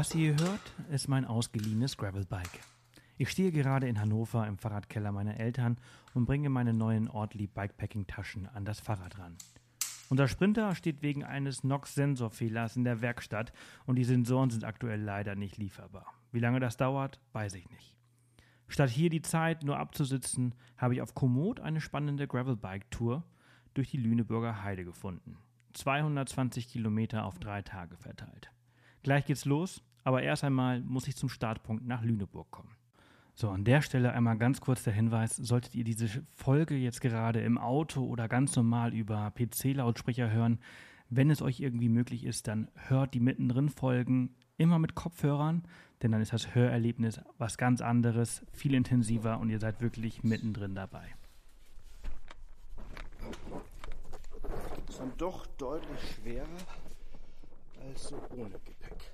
Was ihr hört, ist mein ausgeliehenes Gravelbike. Ich stehe gerade in Hannover im Fahrradkeller meiner Eltern und bringe meine neuen Ortlieb Bikepacking Taschen an das Fahrrad ran. Unser Sprinter steht wegen eines NOx-Sensorfehlers in der Werkstatt und die Sensoren sind aktuell leider nicht lieferbar. Wie lange das dauert, weiß ich nicht. Statt hier die Zeit nur abzusitzen, habe ich auf Komoot eine spannende Gravelbike-Tour durch die Lüneburger Heide gefunden. 220 Kilometer auf drei Tage verteilt. Gleich geht's los, aber erst einmal muss ich zum Startpunkt nach Lüneburg kommen. So, an der Stelle einmal ganz kurz der Hinweis, solltet ihr diese Folge jetzt gerade im Auto oder ganz normal über PC-Lautsprecher hören, wenn es euch irgendwie möglich ist, dann hört die mittendrin Folgen immer mit Kopfhörern, denn dann ist das Hörerlebnis was ganz anderes, viel intensiver und ihr seid wirklich mittendrin dabei. Ist dann doch deutlich schwerer als so ohne Gepäck.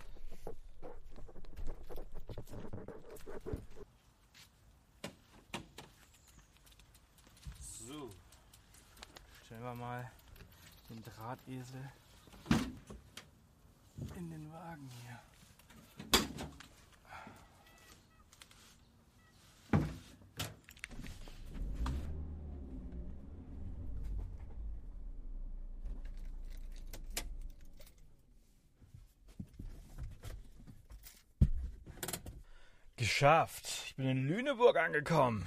So, stellen wir mal den Drahtesel in den Wagen hier. Geschafft. Ich bin in Lüneburg angekommen.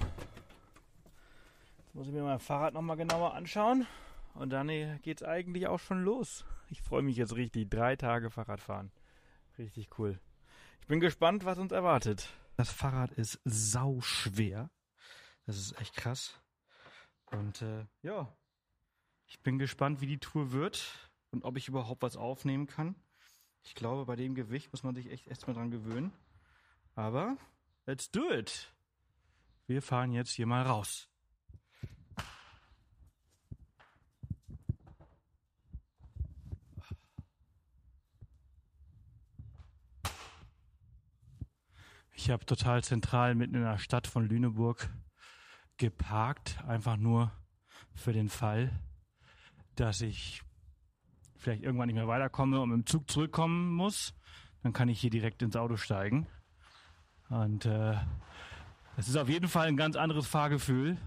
Jetzt muss ich mir mein Fahrrad nochmal genauer anschauen. Und dann äh, geht's eigentlich auch schon los. Ich freue mich jetzt richtig. Drei Tage Fahrradfahren. Richtig cool. Ich bin gespannt, was uns erwartet. Das Fahrrad ist sau schwer. Das ist echt krass. Und äh, ja, ich bin gespannt, wie die Tour wird und ob ich überhaupt was aufnehmen kann. Ich glaube, bei dem Gewicht muss man sich echt erstmal dran gewöhnen. Aber let's do it. Wir fahren jetzt hier mal raus. Ich habe total zentral mitten in der Stadt von Lüneburg geparkt, einfach nur für den Fall, dass ich vielleicht irgendwann nicht mehr weiterkomme und mit dem Zug zurückkommen muss. Dann kann ich hier direkt ins Auto steigen. Und äh, es ist auf jeden Fall ein ganz anderes Fahrgefühl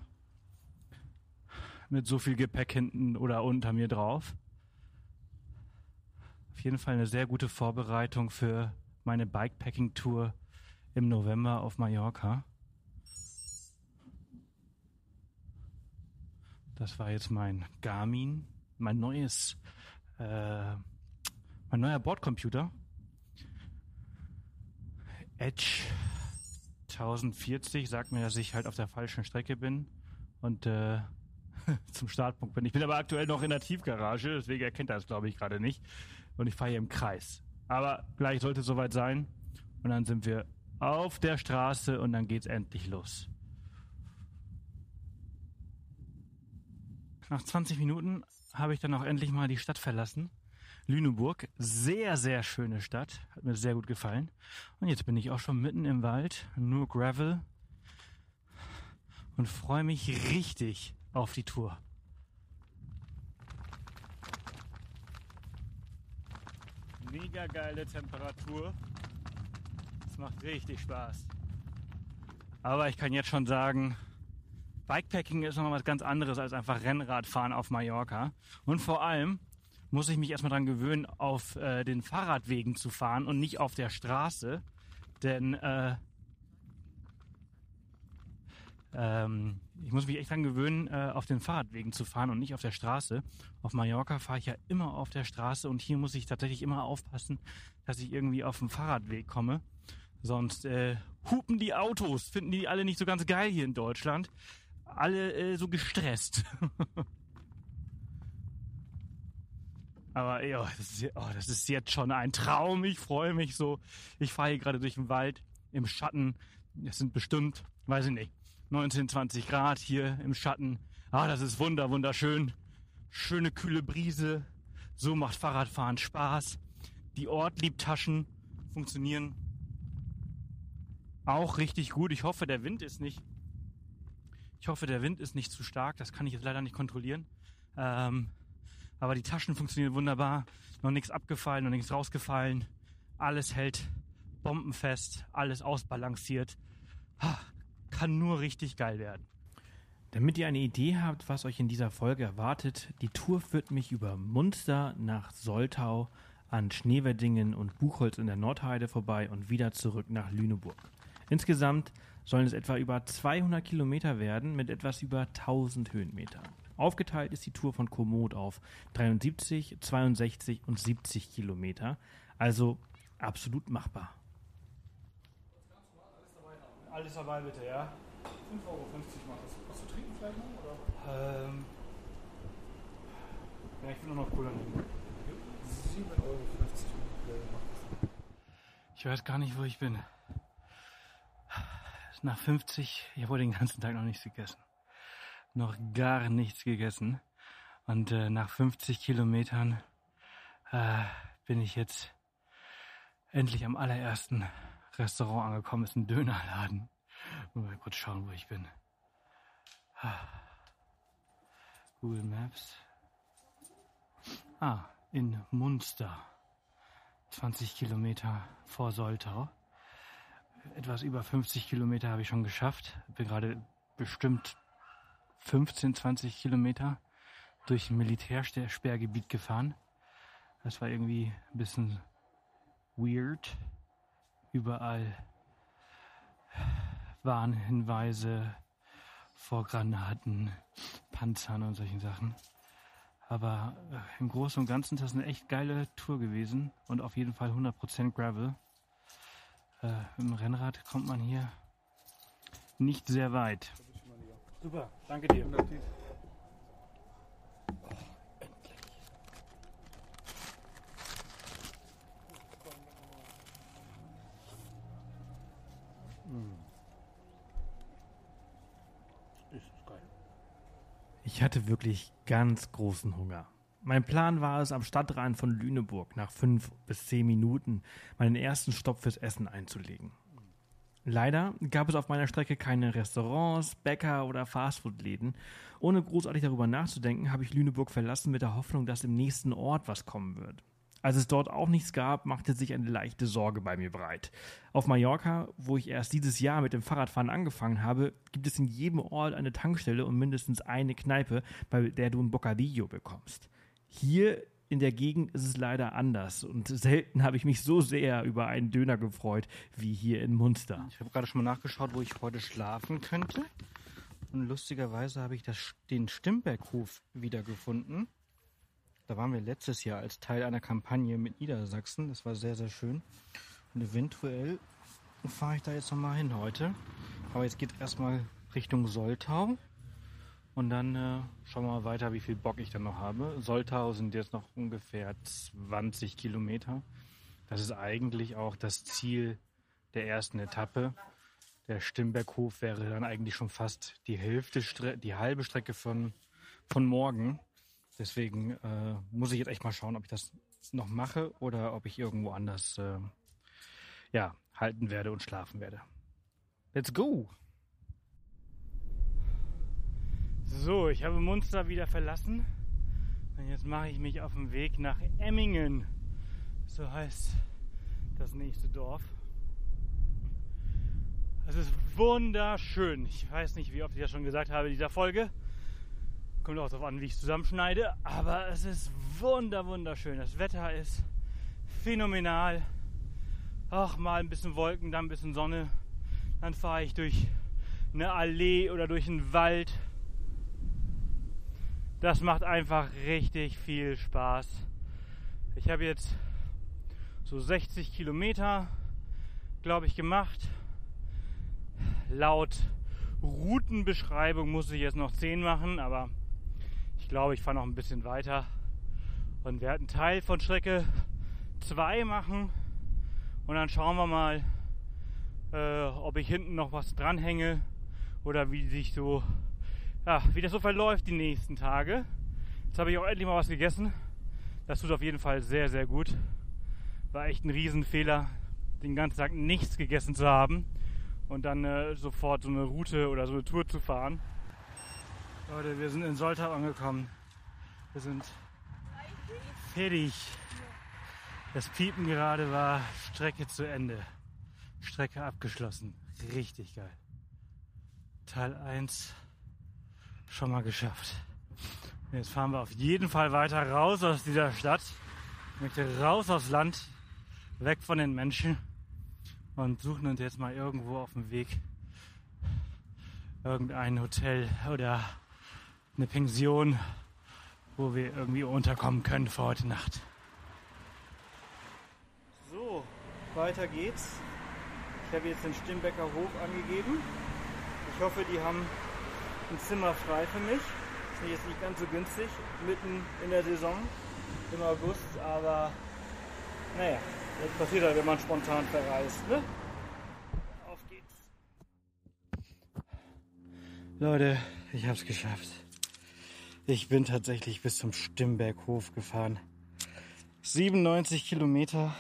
mit so viel Gepäck hinten oder unter mir drauf. Auf jeden Fall eine sehr gute Vorbereitung für meine Bikepacking-Tour im November auf Mallorca. Das war jetzt mein Garmin, mein neues, äh, mein neuer Bordcomputer. Edge 1040 sagt mir, dass ich halt auf der falschen Strecke bin und äh, zum Startpunkt bin. Ich bin aber aktuell noch in der Tiefgarage, deswegen erkennt er es, glaube ich, gerade nicht. Und ich fahre hier im Kreis. Aber gleich sollte es soweit sein. Und dann sind wir auf der Straße und dann geht's endlich los. Nach 20 Minuten habe ich dann auch endlich mal die Stadt verlassen. Lüneburg, sehr, sehr schöne Stadt, hat mir sehr gut gefallen. Und jetzt bin ich auch schon mitten im Wald, nur Gravel und freue mich richtig auf die Tour. Mega geile Temperatur. Macht richtig Spaß. Aber ich kann jetzt schon sagen, Bikepacking ist nochmal was ganz anderes als einfach Rennradfahren auf Mallorca. Und vor allem muss ich mich erstmal dran gewöhnen, auf äh, den Fahrradwegen zu fahren und nicht auf der Straße. Denn äh, ähm, ich muss mich echt dran gewöhnen, äh, auf den Fahrradwegen zu fahren und nicht auf der Straße. Auf Mallorca fahre ich ja immer auf der Straße und hier muss ich tatsächlich immer aufpassen, dass ich irgendwie auf den Fahrradweg komme. Sonst äh, hupen die Autos, finden die alle nicht so ganz geil hier in Deutschland. Alle äh, so gestresst. Aber ja, das ist, oh, das ist jetzt schon ein Traum. Ich freue mich so. Ich fahre hier gerade durch den Wald im Schatten. Es sind bestimmt, weiß ich nicht, 19, 20 Grad hier im Schatten. Ah, das ist wunder, wunderschön. Schöne kühle Brise. So macht Fahrradfahren Spaß. Die Ortliebtaschen funktionieren auch richtig gut. Ich hoffe, der Wind ist nicht. Ich hoffe, der Wind ist nicht zu stark. Das kann ich jetzt leider nicht kontrollieren. Ähm, aber die Taschen funktionieren wunderbar. Noch nichts abgefallen, noch nichts rausgefallen. Alles hält bombenfest, alles ausbalanciert. Kann nur richtig geil werden. Damit ihr eine Idee habt, was euch in dieser Folge erwartet, die Tour führt mich über Munster nach Soltau, an Schneewerdingen und Buchholz in der Nordheide vorbei und wieder zurück nach Lüneburg. Insgesamt sollen es etwa über 200 Kilometer werden mit etwas über 1000 Höhenmetern. Aufgeteilt ist die Tour von Komoot auf 73, 62 und 70 Kilometer, also absolut machbar. Alles dabei bitte, ja? 5,50 Euro macht das. Was zu trinken vielleicht noch? Oder? Ähm. Ja, ich will nur noch Cola nehmen. 7,50 Euro macht das. Ich weiß gar nicht, wo ich bin. Nach 50, ich habe den ganzen Tag noch nichts gegessen. Noch gar nichts gegessen. Und äh, nach 50 Kilometern äh, bin ich jetzt endlich am allerersten Restaurant angekommen. Ist ein Dönerladen. Mal kurz schauen, wo ich bin. Google Maps. Ah, in Munster. 20 Kilometer vor Soltau. Etwas über 50 Kilometer habe ich schon geschafft. Bin gerade bestimmt 15, 20 Kilometer durch ein Militärsperrgebiet gefahren. Das war irgendwie ein bisschen weird. Überall Warnhinweise vor Granaten, Panzern und solchen Sachen. Aber äh, im Großen und Ganzen ist das eine echt geile Tour gewesen und auf jeden Fall 100% Gravel. Äh, mit dem Rennrad kommt man hier nicht sehr weit. Super, danke dir. Ich hatte wirklich ganz großen Hunger. Mein Plan war es, am Stadtrand von Lüneburg nach fünf bis zehn Minuten meinen ersten Stopp fürs Essen einzulegen. Leider gab es auf meiner Strecke keine Restaurants, Bäcker oder Fastfood-Läden. Ohne großartig darüber nachzudenken, habe ich Lüneburg verlassen mit der Hoffnung, dass im nächsten Ort was kommen wird. Als es dort auch nichts gab, machte sich eine leichte Sorge bei mir breit. Auf Mallorca, wo ich erst dieses Jahr mit dem Fahrradfahren angefangen habe, gibt es in jedem Ort eine Tankstelle und mindestens eine Kneipe, bei der du ein Bocadillo bekommst. Hier in der Gegend ist es leider anders und selten habe ich mich so sehr über einen Döner gefreut wie hier in Munster. Ich habe gerade schon mal nachgeschaut, wo ich heute schlafen könnte. Und lustigerweise habe ich das, den Stimberghof wiedergefunden. Da waren wir letztes Jahr als Teil einer Kampagne mit Niedersachsen. Das war sehr, sehr schön. Und eventuell fahre ich da jetzt nochmal hin heute. Aber jetzt geht erstmal Richtung Soltau. Und dann äh, schauen wir mal weiter, wie viel Bock ich dann noch habe. Soltau sind jetzt noch ungefähr 20 Kilometer. Das ist eigentlich auch das Ziel der ersten Etappe. Der Stimberghof wäre dann eigentlich schon fast die Hälfte, die halbe Strecke von, von morgen. Deswegen äh, muss ich jetzt echt mal schauen, ob ich das noch mache oder ob ich irgendwo anders äh, ja, halten werde und schlafen werde. Let's go! So, ich habe Munster wieder verlassen und jetzt mache ich mich auf den Weg nach Emmingen. So heißt das nächste Dorf. Es ist wunderschön. Ich weiß nicht, wie oft ich das schon gesagt habe in dieser Folge. Kommt auch darauf an, wie ich es zusammenschneide. Aber es ist wunder, wunderschön. Das Wetter ist phänomenal. Ach, mal ein bisschen Wolken, dann ein bisschen Sonne. Dann fahre ich durch eine Allee oder durch einen Wald. Das macht einfach richtig viel Spaß. Ich habe jetzt so 60 Kilometer, glaube ich, gemacht. Laut Routenbeschreibung muss ich jetzt noch 10 machen, aber ich glaube, ich fahre noch ein bisschen weiter und werde einen Teil von Strecke 2 machen und dann schauen wir mal, äh, ob ich hinten noch was dranhänge oder wie sich so, ja, wie das so verläuft die nächsten Tage. Jetzt habe ich auch endlich mal was gegessen. Das tut auf jeden Fall sehr, sehr gut. War echt ein Riesenfehler, den ganzen Tag nichts gegessen zu haben und dann äh, sofort so eine Route oder so eine Tour zu fahren. Leute, wir sind in Soltau angekommen. Wir sind fertig. Das Piepen gerade war Strecke zu Ende. Strecke abgeschlossen. Richtig geil. Teil 1 schon mal geschafft. Jetzt fahren wir auf jeden Fall weiter raus aus dieser Stadt. Ich raus aufs Land, weg von den Menschen und suchen uns jetzt mal irgendwo auf dem Weg irgendein Hotel oder eine Pension, wo wir irgendwie unterkommen können für heute Nacht. So, weiter geht's. Ich habe jetzt den Stimbecker Hof angegeben. Ich hoffe, die haben ein Zimmer frei für mich. Ist jetzt nicht ganz so günstig, mitten in der Saison im August, aber naja, das passiert halt, wenn man spontan verreist. Ne? Auf geht's. Leute, ich hab's geschafft. Ich bin tatsächlich bis zum Stimmberghof gefahren. 97 Kilometer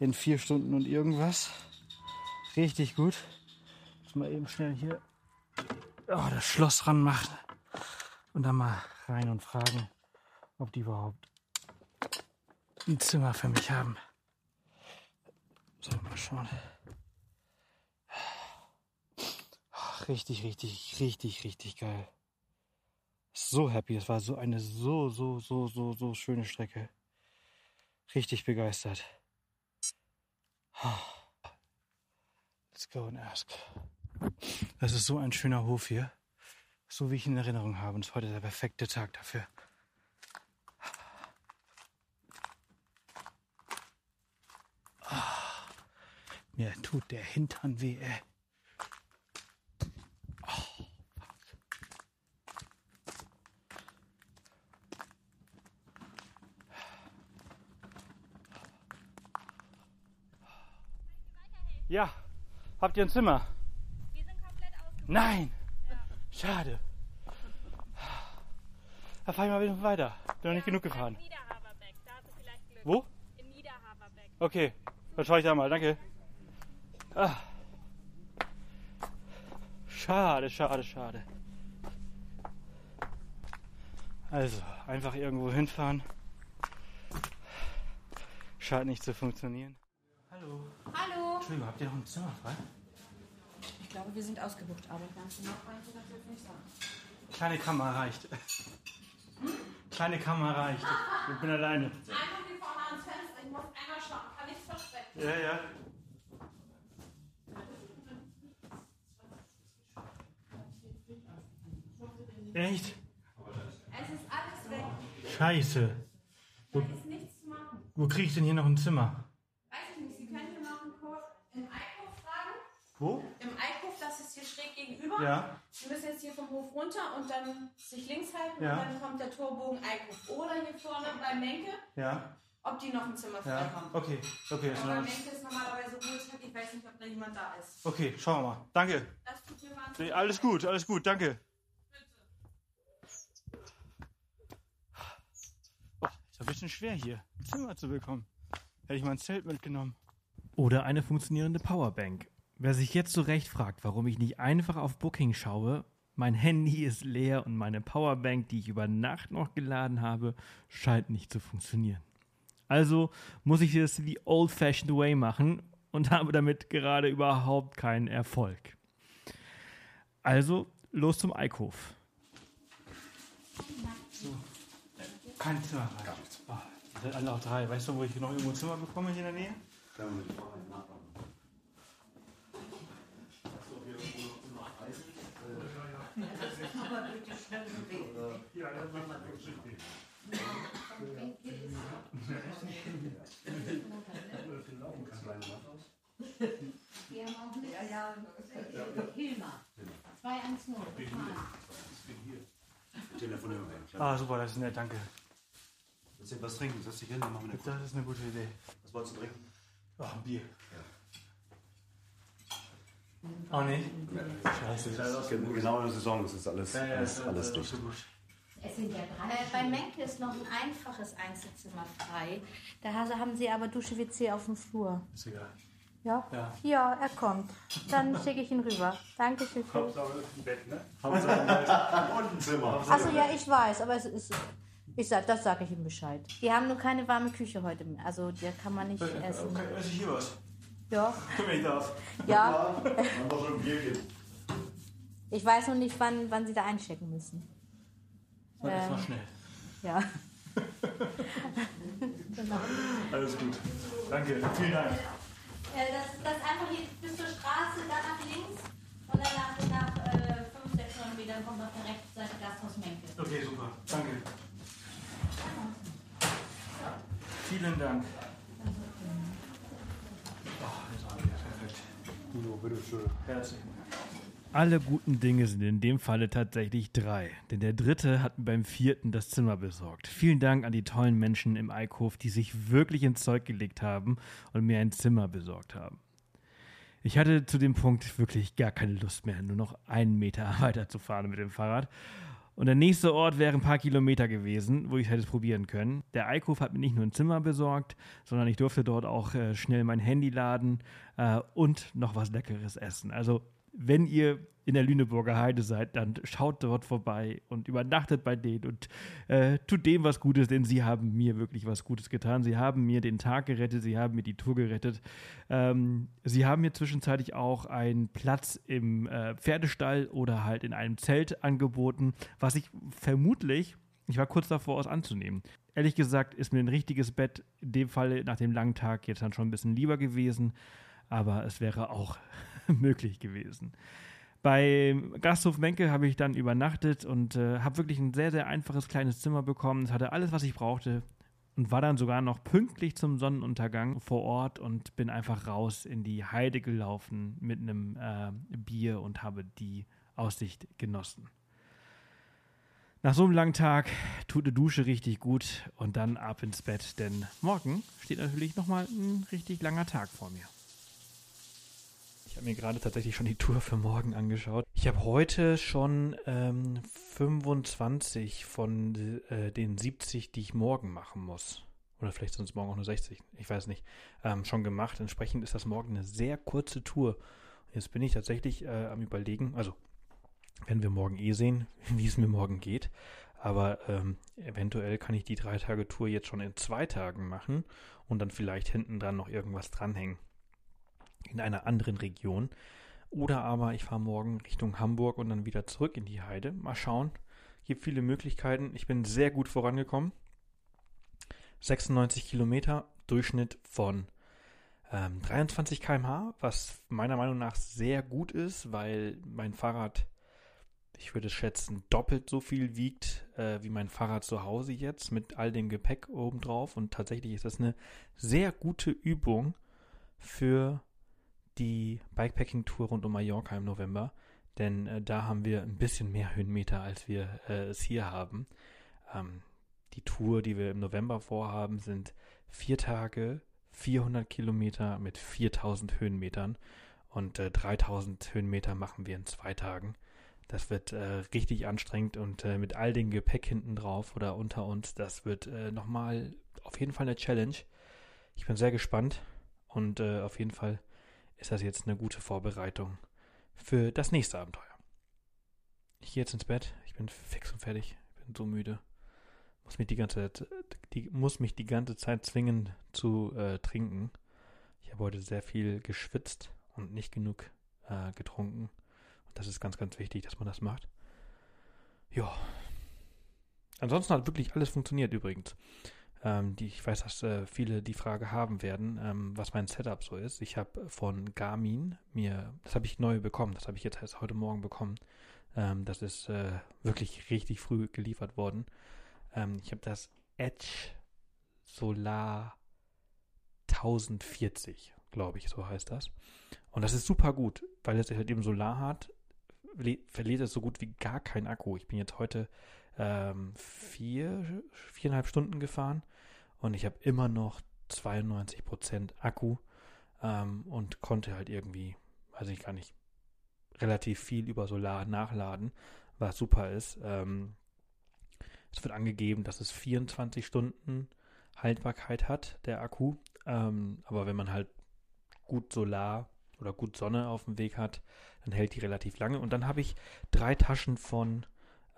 in vier Stunden und irgendwas. Richtig gut. Muss mal eben schnell hier oh, das Schloss ranmachen und dann mal rein und fragen, ob die überhaupt ein Zimmer für mich haben. So, mal schauen. Richtig, richtig, richtig, richtig geil. So happy. Es war so eine so, so, so, so, so schöne Strecke. Richtig begeistert. Let's go and ask. Das ist so ein schöner Hof hier. So wie ich ihn in Erinnerung habe. Und es ist heute der perfekte Tag dafür. Mir tut der Hintern weh, ey. Oh, Ja, habt ihr ein Zimmer? Wir sind komplett ausgebucht. Nein! Ja. Schade. Da fahr ich mal wieder weiter. Bin noch nicht genug gefahren. In Niederhaberbeck, da hast du vielleicht Glück. Wo? In Niederhaberbeck. Okay, dann schaue ich da mal. Danke. Ah. Schade, schade, schade. Also, einfach irgendwo hinfahren. Scheint nicht zu funktionieren. Hallo. Hallo. Entschuldigung, habt ihr noch ein Zimmer frei? Ich glaube, wir sind ausgebucht, aber ganz genau kann ich das jetzt nicht sagen. Kleine Kammer reicht. Kleine Kammer reicht. Ich bin alleine. Einfach hier vorne ans Fenster. Ich muss einmal schauen. Kann ich versprechen. Ja, ja. Echt? Es ist alles weg. Scheiße. Da ist nichts zu machen. Wo kriege ich denn hier noch ein Zimmer? Weiß ich nicht. Sie können hier noch einen Kurs im Eikhof fragen. Wo? Im Eikhof, das ist hier schräg gegenüber. Ja. Sie müssen jetzt hier vom Hof runter und dann sich links halten Ja. und dann kommt der Torbogen Eikhof. Oder hier vorne bei Menke, Ja. ob die noch ein Zimmer frei Ja. haben. Okay. Okay, Aber Menke ist normalerweise Ruhetag. Ich weiß nicht, ob da jemand da ist. okay, schauen wir mal. Danke. Das tut mir Nee, alles gut, alles gut, danke. Oh, ist ein bisschen schwer hier, ein Zimmer zu bekommen. Hätte ich mal ein Zelt mitgenommen. Oder eine funktionierende Powerbank. Wer sich jetzt zu Recht fragt, warum ich nicht einfach auf Booking schaue, mein Handy ist leer und meine Powerbank, die ich über Nacht noch geladen habe, scheint nicht zu funktionieren. Also muss ich es the old-fashioned way machen und habe damit gerade überhaupt keinen Erfolg. Also los zum Eikhof. So. Kein Zimmer frei. Oh, ihr seid alle auch drei. Weißt du, wo ich noch irgendwo ein Zimmer bekomme hier in der Nähe? Wir haben auch eine ja, ja. Hilma. 210. Fahren. Telefonieren wir. Ah, super, das ist nett, danke. Willst du was trinken? Setz dich hin, dann machen wir eine Das ist eine gute Idee. Was wolltest du trinken? Ach, ein Bier. Auch nicht? Scheiße. Genau in der Saison, das ist alles, alles, alles dicht. Es sind ja drei. Äh, bei Menke ist noch ein einfaches Einzelzimmer frei. Da ha- haben sie aber Dusche WC auf dem Flur. Ist egal. Ja? Ja. Ja, er kommt. Dann schicke ich ihn rüber. Dankeschön. Und ein Zimmer. Achso, ja, ich weiß, aber es ist. Ich sag, das sage ich ihm Bescheid. Die haben nur keine warme Küche heute mehr. Also, da kann man nicht essen. Okay, esse ich hier was? Ja, Wenn ich darf. ja. Wir schon ein Bierchen. Ich weiß noch nicht, wann, wann Sie da einchecken müssen. Sag Ähm. jetzt mal schnell. Ja. Alles gut. Danke. Vielen Dank. Äh, das, das einfach hier bis zur Straße, dann nach links und dann nach, nach äh, 5, 600 Metern kommt auf der rechten Seite Gasthaus Menke. Okay, super. Danke. Vielen Dank. Alle guten Dinge sind in dem Falle tatsächlich drei, denn der dritte hat beim vierten das Zimmer besorgt. Vielen Dank an die tollen Menschen im Eikhof, die sich wirklich ins Zeug gelegt haben und mir ein Zimmer besorgt haben. Ich hatte zu dem Punkt wirklich gar keine Lust mehr, nur noch einen Meter weiterzufahren mit dem Fahrrad. Und der nächste Ort wäre ein paar Kilometer gewesen, wo ich hätte es probieren können. Der Eikhof hat mir nicht nur ein Zimmer besorgt, sondern ich durfte dort auch äh, schnell mein Handy laden äh, und noch was Leckeres essen. Also wenn ihr in der Lüneburger Heide seid, dann schaut dort vorbei und übernachtet bei denen und äh, tut dem was Gutes, denn sie haben mir wirklich was Gutes getan. Sie haben mir den Tag gerettet, sie haben mir die Tour gerettet. Ähm, sie haben mir zwischenzeitlich auch einen Platz im äh, Pferdestall oder halt in einem Zelt angeboten, was ich vermutlich, ich war kurz davor, es anzunehmen. Ehrlich gesagt ist mir ein richtiges Bett in dem Fall nach dem langen Tag jetzt dann schon ein bisschen lieber gewesen, aber es wäre auch möglich gewesen. Beim Gasthof Menke habe ich dann übernachtet und äh, habe wirklich ein sehr, sehr einfaches kleines Zimmer bekommen. Es hatte alles, was ich brauchte und war dann sogar noch pünktlich zum Sonnenuntergang vor Ort und bin einfach raus in die Heide gelaufen mit einem äh, Bier und habe die Aussicht genossen. Nach so einem langen Tag tut eine Dusche richtig gut und dann ab ins Bett, denn morgen steht natürlich nochmal ein richtig langer Tag vor mir. Ich habe mir gerade tatsächlich schon die Tour für morgen angeschaut. Ich habe heute schon ähm, 25 von äh, den 70, die ich morgen machen muss. Oder vielleicht sind es morgen auch nur 60, ich weiß nicht, ähm, schon gemacht. Entsprechend ist das morgen eine sehr kurze Tour. Jetzt bin ich tatsächlich äh, am Überlegen, also werden wir morgen eh sehen, wie es mir morgen geht. Aber ähm, eventuell kann ich die drei Tage Tour jetzt schon in zwei Tagen machen und dann vielleicht hinten dran noch irgendwas dranhängen in einer anderen Region. Oder aber ich fahre morgen Richtung Hamburg und dann wieder zurück in die Heide. Mal schauen. Gibt viele Möglichkeiten. Ich bin sehr gut vorangekommen. 96 Kilometer, Durchschnitt von ähm, 23 km/h, was meiner Meinung nach sehr gut ist, weil mein Fahrrad, ich würde schätzen, doppelt so viel wiegt äh, wie mein Fahrrad zu Hause jetzt mit all dem Gepäck obendrauf. Und tatsächlich ist das eine sehr gute Übung für die Bikepacking-Tour rund um Mallorca im November, denn äh, da haben wir ein bisschen mehr Höhenmeter, als wir äh, es hier haben. Ähm, die Tour, die wir im November vorhaben, sind vier Tage, 400 Kilometer mit 4000 Höhenmetern und äh, 3000 Höhenmeter machen wir in zwei Tagen. Das wird äh, richtig anstrengend und äh, mit all dem Gepäck hinten drauf oder unter uns, das wird äh, nochmal auf jeden Fall eine Challenge. Ich bin sehr gespannt und äh, auf jeden Fall ist das jetzt eine gute Vorbereitung für das nächste Abenteuer. Ich gehe jetzt ins Bett. Ich bin fix und fertig. Ich bin so müde. Muss mich die ganze, die, muss mich die ganze Zeit zwingen zu äh, trinken. Ich habe heute sehr viel geschwitzt und nicht genug äh, getrunken. Und das ist ganz, ganz wichtig, dass man das macht. Ja. Ansonsten hat wirklich alles funktioniert übrigens ähm, die, ich weiß, dass äh, viele die Frage haben werden, ähm, was mein Setup so ist. Ich habe von Garmin mir, das habe ich neu bekommen, das habe ich jetzt erst heute Morgen bekommen. Ähm, das ist äh, wirklich richtig früh geliefert worden. Ähm, ich habe das Edge Solar 1040, glaube ich, so heißt das. Und das ist super gut, weil es halt eben Solar hat, verliert es so gut wie gar kein Akku. Ich bin jetzt heute ähm, vier, viereinhalb Stunden gefahren und ich habe immer noch 92% Akku ähm, und konnte halt irgendwie, weiß ich gar nicht, relativ viel über Solar nachladen, was super ist. Ähm, es wird angegeben, dass es 24 Stunden Haltbarkeit hat, der Akku. Ähm, aber wenn man halt gut Solar oder gut Sonne auf dem Weg hat, dann hält die relativ lange. Und dann habe ich drei Taschen von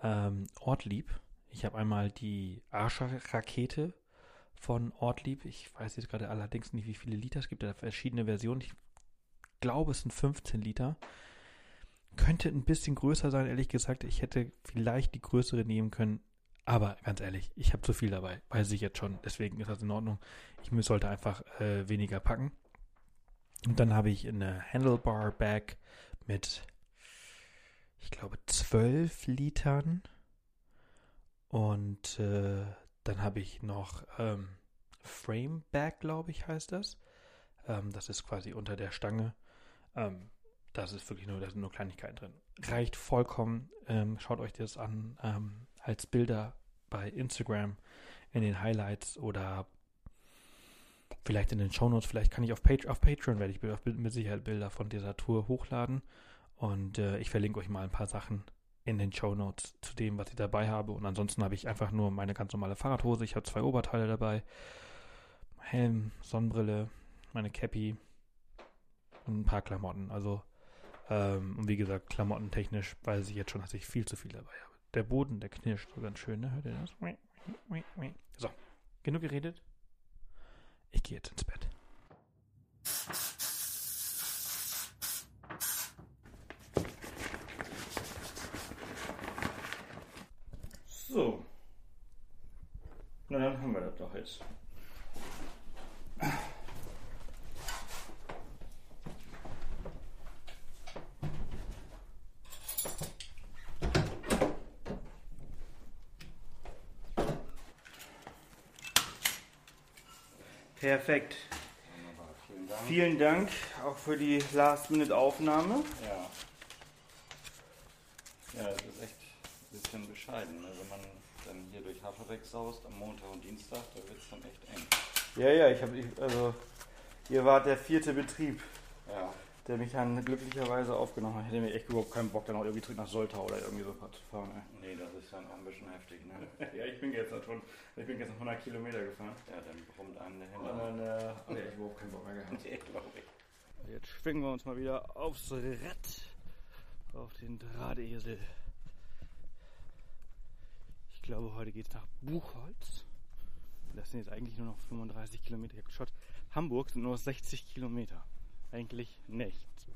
ähm, Ortlieb. Ich habe einmal die Arscher-Rakete von Ortlieb. Ich weiß jetzt gerade allerdings nicht, wie viele Liter es gibt. Da verschiedene Versionen. Ich glaube, es sind 15 Liter. Könnte ein bisschen größer sein, ehrlich gesagt. Ich hätte vielleicht die größere nehmen können. Aber ganz ehrlich, ich habe zu viel dabei. Weiß ich jetzt schon. Deswegen ist das in Ordnung. Ich sollte einfach äh, weniger packen. Und dann habe ich eine Handlebar Bag mit, ich glaube, 12 Litern. Und äh, dann habe ich noch ähm, Frame Bag, glaube ich, heißt das. Ähm, das ist quasi unter der Stange. Ähm, das ist wirklich nur, da sind nur Kleinigkeiten drin. Reicht vollkommen. Ähm, schaut euch das an ähm, als Bilder bei Instagram in den Highlights oder vielleicht in den Shownotes. Vielleicht kann ich auf, Page, auf Patreon werde ich mit Sicherheit Bilder von dieser Tour hochladen. Und äh, ich verlinke euch mal ein paar Sachen in den Shownotes zu dem, was ich dabei habe. Und ansonsten habe ich einfach nur meine ganz normale Fahrradhose. Ich habe zwei Oberteile dabei. Helm, Sonnenbrille, meine Cappy und ein paar Klamotten. Also, ähm, und wie gesagt, klamottentechnisch weiß ich jetzt schon, dass ich viel zu viel dabei habe. Der Boden, der knirscht so ganz schön, ne? Hört ihr das? So, genug geredet. Ich gehe jetzt ins Bett. So. Na dann haben wir das doch jetzt. Perfekt. Vielen Dank. Vielen Dank auch für die Last-Minute-Aufnahme. Ja. Ja, das ist echt ein bisschen bescheiden. Ne? Wenn man dann hier durch Haferbeck saust am Montag und Dienstag, da wird es dann echt eng. Ja, ja, ich habe, also, ihr wart der vierte Betrieb, Ja. der mich dann glücklicherweise aufgenommen hat. Ich hätte mir echt überhaupt keinen Bock, dann auch irgendwie zurück nach Soltau oder irgendwie so zu fahren. Nee, das ist dann auch ein bisschen heftig, ne? Ey. Ja, ich bin jetzt schon, ich bin jetzt 100 Kilometer gefahren. Ja, dann brummt einem der Und Hintern. dann, äh, hab ich echt überhaupt keinen Bock mehr gehabt. Nee, glaub ich. Jetzt schwingen wir uns mal wieder aufs Rad, auf den Drahtesel. Ich glaube, heute geht es nach Buchholz. Das sind jetzt eigentlich nur noch 35 Kilometer. Ich habe geschaut, Hamburg sind nur noch 60 Kilometer. Eigentlich nichts.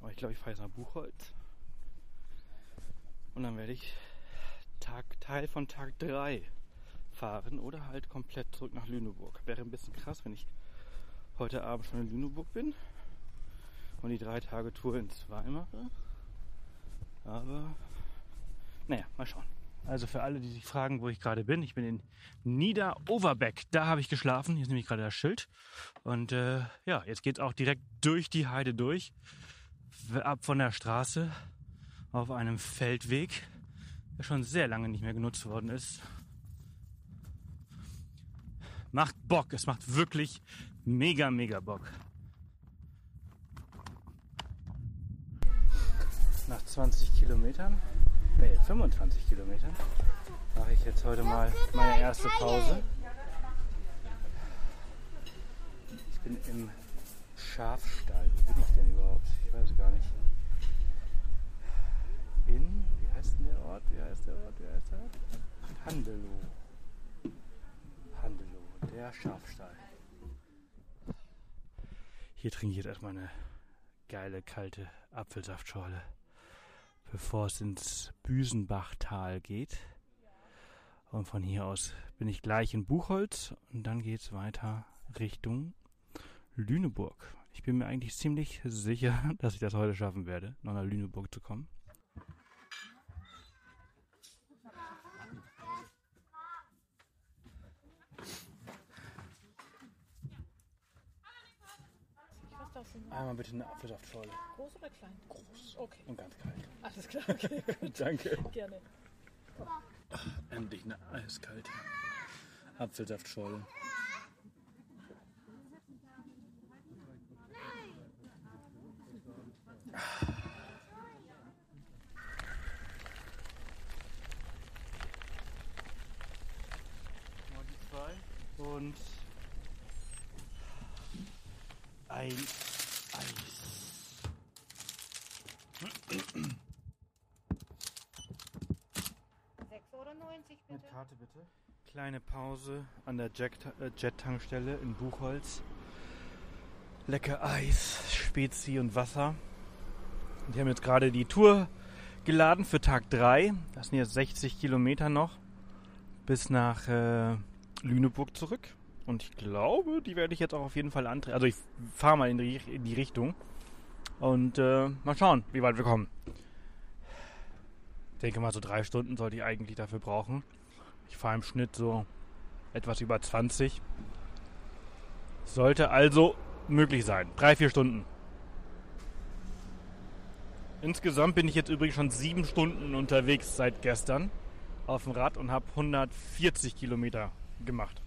Aber ich glaube, ich fahre jetzt nach Buchholz. Und dann werde ich Tag, Teil von Tag 3 fahren oder halt komplett zurück nach Lüneburg. Wäre ein bisschen krass, wenn ich heute Abend schon in Lüneburg bin und die drei Tage Tour in zwei mache. Aber naja, mal schauen. Also für alle, die sich fragen, wo ich gerade bin, ich bin in Nieder-Overbeck. Da habe ich geschlafen. Hier ist nämlich gerade das Schild. Und äh, ja, jetzt geht es auch direkt durch die Heide durch. Ab von der Straße auf einem Feldweg, der schon sehr lange nicht mehr genutzt worden ist. Macht Bock. Es macht wirklich mega, mega Bock. Nach 20 Kilometern, nee, 25 Kilometern, mache ich jetzt heute mal meine erste Pause. Ich bin im Schafstall. Wo bin ich denn überhaupt? Ich weiß gar nicht. In, wie heißt denn der Ort? Wie heißt der Ort? Wie heißt der Ort? Handelow. Handelow, der Schafstall. Hier trinke ich jetzt erstmal eine geile kalte Apfelsaftschorle, bevor es ins Büsenbachtal geht. Und von hier aus bin ich gleich in Buchholz und dann geht es weiter Richtung Lüneburg. Ich bin mir eigentlich ziemlich sicher, dass ich das heute schaffen werde, noch nach Lüneburg zu kommen. Denn? Einmal bitte eine Apfelsaftschorle. Groß oder klein? Groß. Okay. Und ganz kalt. Alles klar, okay. Danke. Gerne. Endlich eine eiskalte Apfelsaftschorle. Mal die zwei. Und ein Eis. 6,90 Euro Mit bitte. Karte bitte. Kleine Pause an der äh, Jet-Tankstelle in Buchholz. lecker Eis, Spezi und Wasser. Und die haben jetzt gerade die Tour geladen für Tag 3. Das sind jetzt 60 Kilometer noch bis nach äh, Lüneburg zurück. Und ich glaube, die werde ich jetzt auch auf jeden Fall antreten. Also ich fahre mal in die, in die Richtung. Und äh, mal schauen, wie weit wir kommen. Ich denke mal, so drei Stunden sollte ich eigentlich dafür brauchen. Ich fahre im Schnitt so etwas über 20. Sollte also möglich sein. Drei, vier Stunden. Insgesamt bin ich jetzt übrigens schon sieben Stunden unterwegs seit gestern auf dem Rad und habe 140 Kilometer gemacht.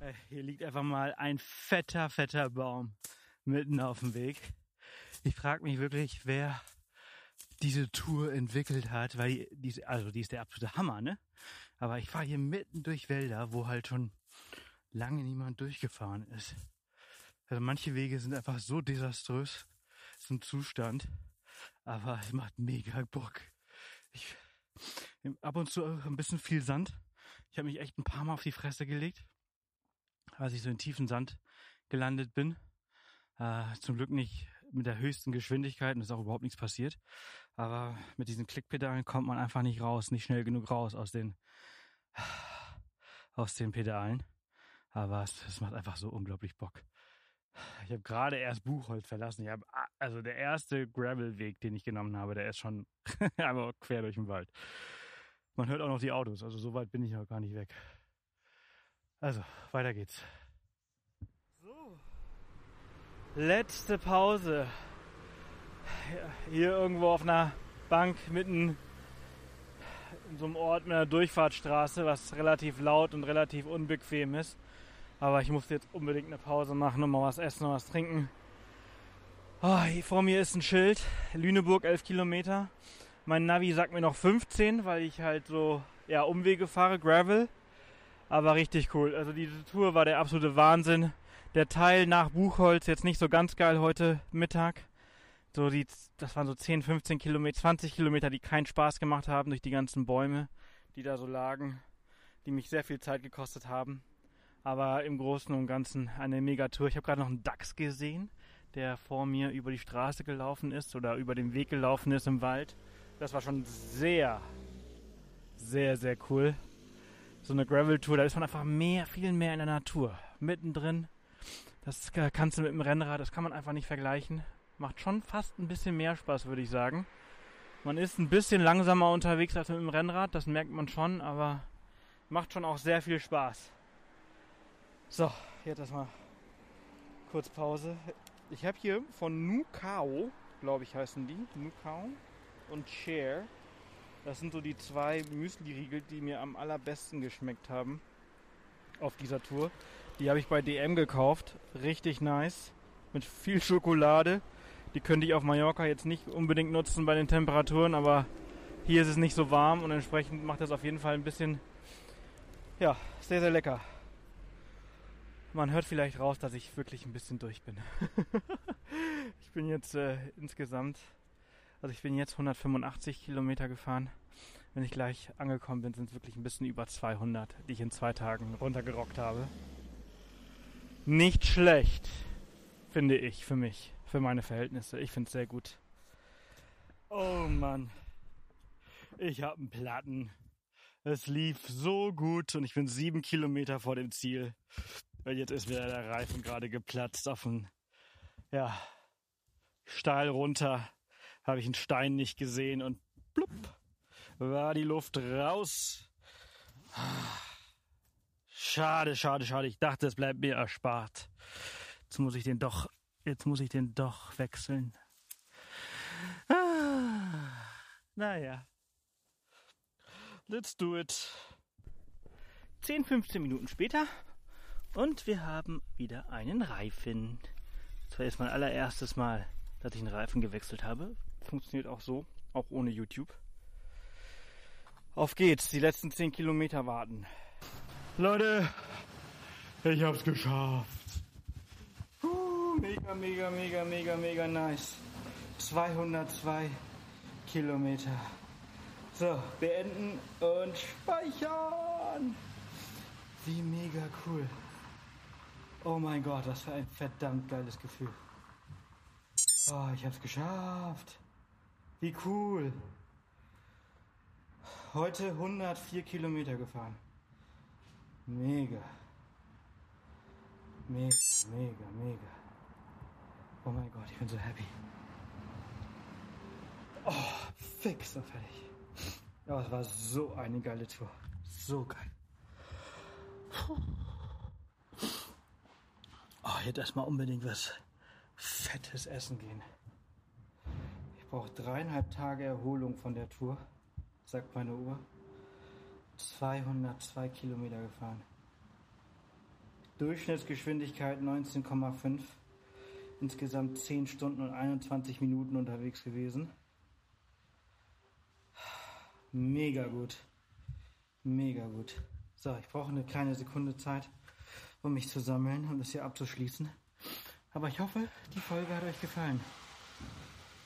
Äh, hier liegt einfach mal ein fetter, fetter Baum mitten auf dem Weg. Ich frage mich wirklich, wer diese Tour entwickelt hat, weil die, also die ist der absolute Hammer, ne? Aber ich fahre hier mitten durch Wälder, wo halt schon lange niemand durchgefahren ist. Also manche Wege sind einfach so desaströs zum Zustand, aber es macht mega Bock. Ich ab und zu ein bisschen viel Sand. Ich habe mich echt ein paar Mal auf die Fresse gelegt, als ich so in tiefen Sand gelandet bin. Äh, zum Glück nicht mit der höchsten Geschwindigkeit und ist auch überhaupt nichts passiert. Aber mit diesen Klickpedalen kommt man einfach nicht raus, nicht schnell genug raus aus den, aus den Pedalen. Aber es, es macht einfach so unglaublich Bock. Ich habe gerade erst Buchholz verlassen. Ich habe also der erste Gravelweg, den ich genommen habe, der ist schon einfach quer durch den Wald. Man hört auch noch die Autos, also so weit bin ich noch gar nicht weg. Also, weiter geht's. Letzte Pause. Hier irgendwo auf einer Bank mitten in so einem Ort mit einer Durchfahrtsstraße, was relativ laut und relativ unbequem ist. Aber ich musste jetzt unbedingt eine Pause machen und mal was essen und was trinken. Oh, hier vor mir ist ein Schild. Lüneburg 11 Kilometer. Mein Navi sagt mir noch 15, weil ich halt so ja, Umwege fahre, Gravel. Aber richtig cool. Also diese Tour war der absolute Wahnsinn. Der Teil nach Buchholz jetzt nicht so ganz geil heute Mittag. So die, das waren so 10, 15 Kilometer, 20 Kilometer, die keinen Spaß gemacht haben durch die ganzen Bäume, die da so lagen, die mich sehr viel Zeit gekostet haben. Aber im Großen und Ganzen eine Megatour. Ich habe gerade noch einen Dachs gesehen, der vor mir über die Straße gelaufen ist oder über den Weg gelaufen ist im Wald. Das war schon sehr, sehr, sehr cool. So eine Gravel-Tour, da ist man einfach mehr, viel mehr in der Natur. Mittendrin. Das kannst du mit dem Rennrad, das kann man einfach nicht vergleichen. Macht schon fast ein bisschen mehr Spaß, würde ich sagen. Man ist ein bisschen langsamer unterwegs als mit dem Rennrad, das merkt man schon, aber macht schon auch sehr viel Spaß. So, jetzt erstmal kurz Pause. Ich habe hier von Nukao, glaube ich heißen die, Nukao und Chair. Das sind so die zwei Müsli-Riegel, die mir am allerbesten geschmeckt haben auf dieser Tour. Die habe ich bei DM gekauft. Richtig nice. Mit viel Schokolade. Die könnte ich auf Mallorca jetzt nicht unbedingt nutzen bei den Temperaturen, aber hier ist es nicht so warm und entsprechend macht das auf jeden Fall ein bisschen, ja, sehr, sehr lecker. Man hört vielleicht raus, dass ich wirklich ein bisschen durch bin. ich bin jetzt äh, insgesamt, also ich bin jetzt 185 Kilometer gefahren. Wenn ich gleich angekommen bin, sind es wirklich ein bisschen über 200, die ich in zwei Tagen runtergerockt habe. Nicht schlecht, finde ich, für mich, für meine Verhältnisse. Ich finde es sehr gut. Oh Mann, ich habe einen Platten. Es lief so gut und ich bin sieben Kilometer vor dem Ziel. Weil jetzt ist wieder der Reifen gerade geplatzt auf den, ja, steil runter. Habe ich einen Stein nicht gesehen und blub, war die Luft raus. Schade, schade, schade. Ich dachte, es bleibt mir erspart. Jetzt muss ich den doch, jetzt muss ich den doch wechseln. Ah, naja. Let's do it. 10, 15 Minuten später und wir haben wieder einen Reifen. Das war jetzt mein allererstes Mal, dass ich einen Reifen gewechselt habe. Funktioniert auch so, auch ohne YouTube. Auf geht's, die letzten 10 Kilometer warten. Leute, ich hab's geschafft. Uh, mega, mega, mega, mega, mega nice. 202 Kilometer. So, beenden und speichern. Wie mega cool. Oh mein Gott, das war ein verdammt geiles Gefühl. Oh, ich hab's geschafft. Wie cool. Heute 104 Kilometer gefahren. Mega. Mega, mega, mega. Oh mein Gott, ich bin so happy. Oh, fix und fertig. Ja, es war so eine geile Tour. So geil. Oh, jetzt erstmal unbedingt was Fettes essen gehen. Ich brauche dreieinhalb Tage Erholung von der Tour, sagt meine Uhr. 202 Kilometer gefahren. Durchschnittsgeschwindigkeit 19,5. Insgesamt 10 Stunden und 21 Minuten unterwegs gewesen. Mega gut. Mega gut. So, ich brauche eine kleine Sekunde Zeit, um mich zu sammeln und das hier abzuschließen. Aber ich hoffe, die Folge hat euch gefallen.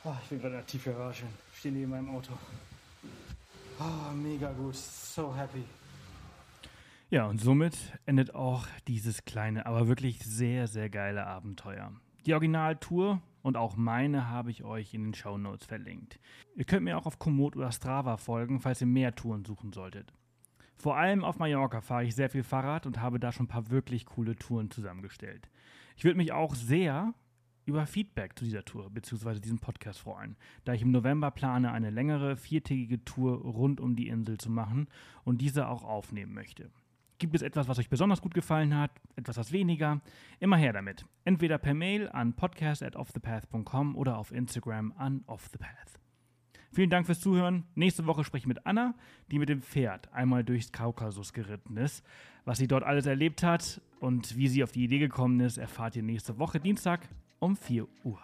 Oh, ich bin gerade Tiefgarage. Ich stehe neben meinem Auto. Oh, mega gut. So happy. Ja, und somit endet auch dieses kleine, aber wirklich sehr, sehr geile Abenteuer. Die Originaltour und auch meine habe ich euch in den Show Notes verlinkt. Ihr könnt mir auch auf Komoot oder Strava folgen, falls ihr mehr Touren suchen solltet. Vor allem auf Mallorca fahre ich sehr viel Fahrrad und habe da schon ein paar wirklich coole Touren zusammengestellt. Ich würde mich auch sehr über Feedback zu dieser Tour bzw. diesem Podcast freuen, da ich im November plane, eine längere viertägige Tour rund um die Insel zu machen und diese auch aufnehmen möchte. Gibt es etwas, was euch besonders gut gefallen hat, etwas, was weniger? Immer her damit. Entweder per Mail an podcast@offthepath.com oder auf Instagram an offthepath. Vielen Dank fürs Zuhören. Nächste Woche spreche ich mit Anna, die mit dem Pferd einmal durchs Kaukasus geritten ist. Was sie dort alles erlebt hat und wie sie auf die Idee gekommen ist, erfahrt ihr nächste Woche Dienstag um 4 Uhr.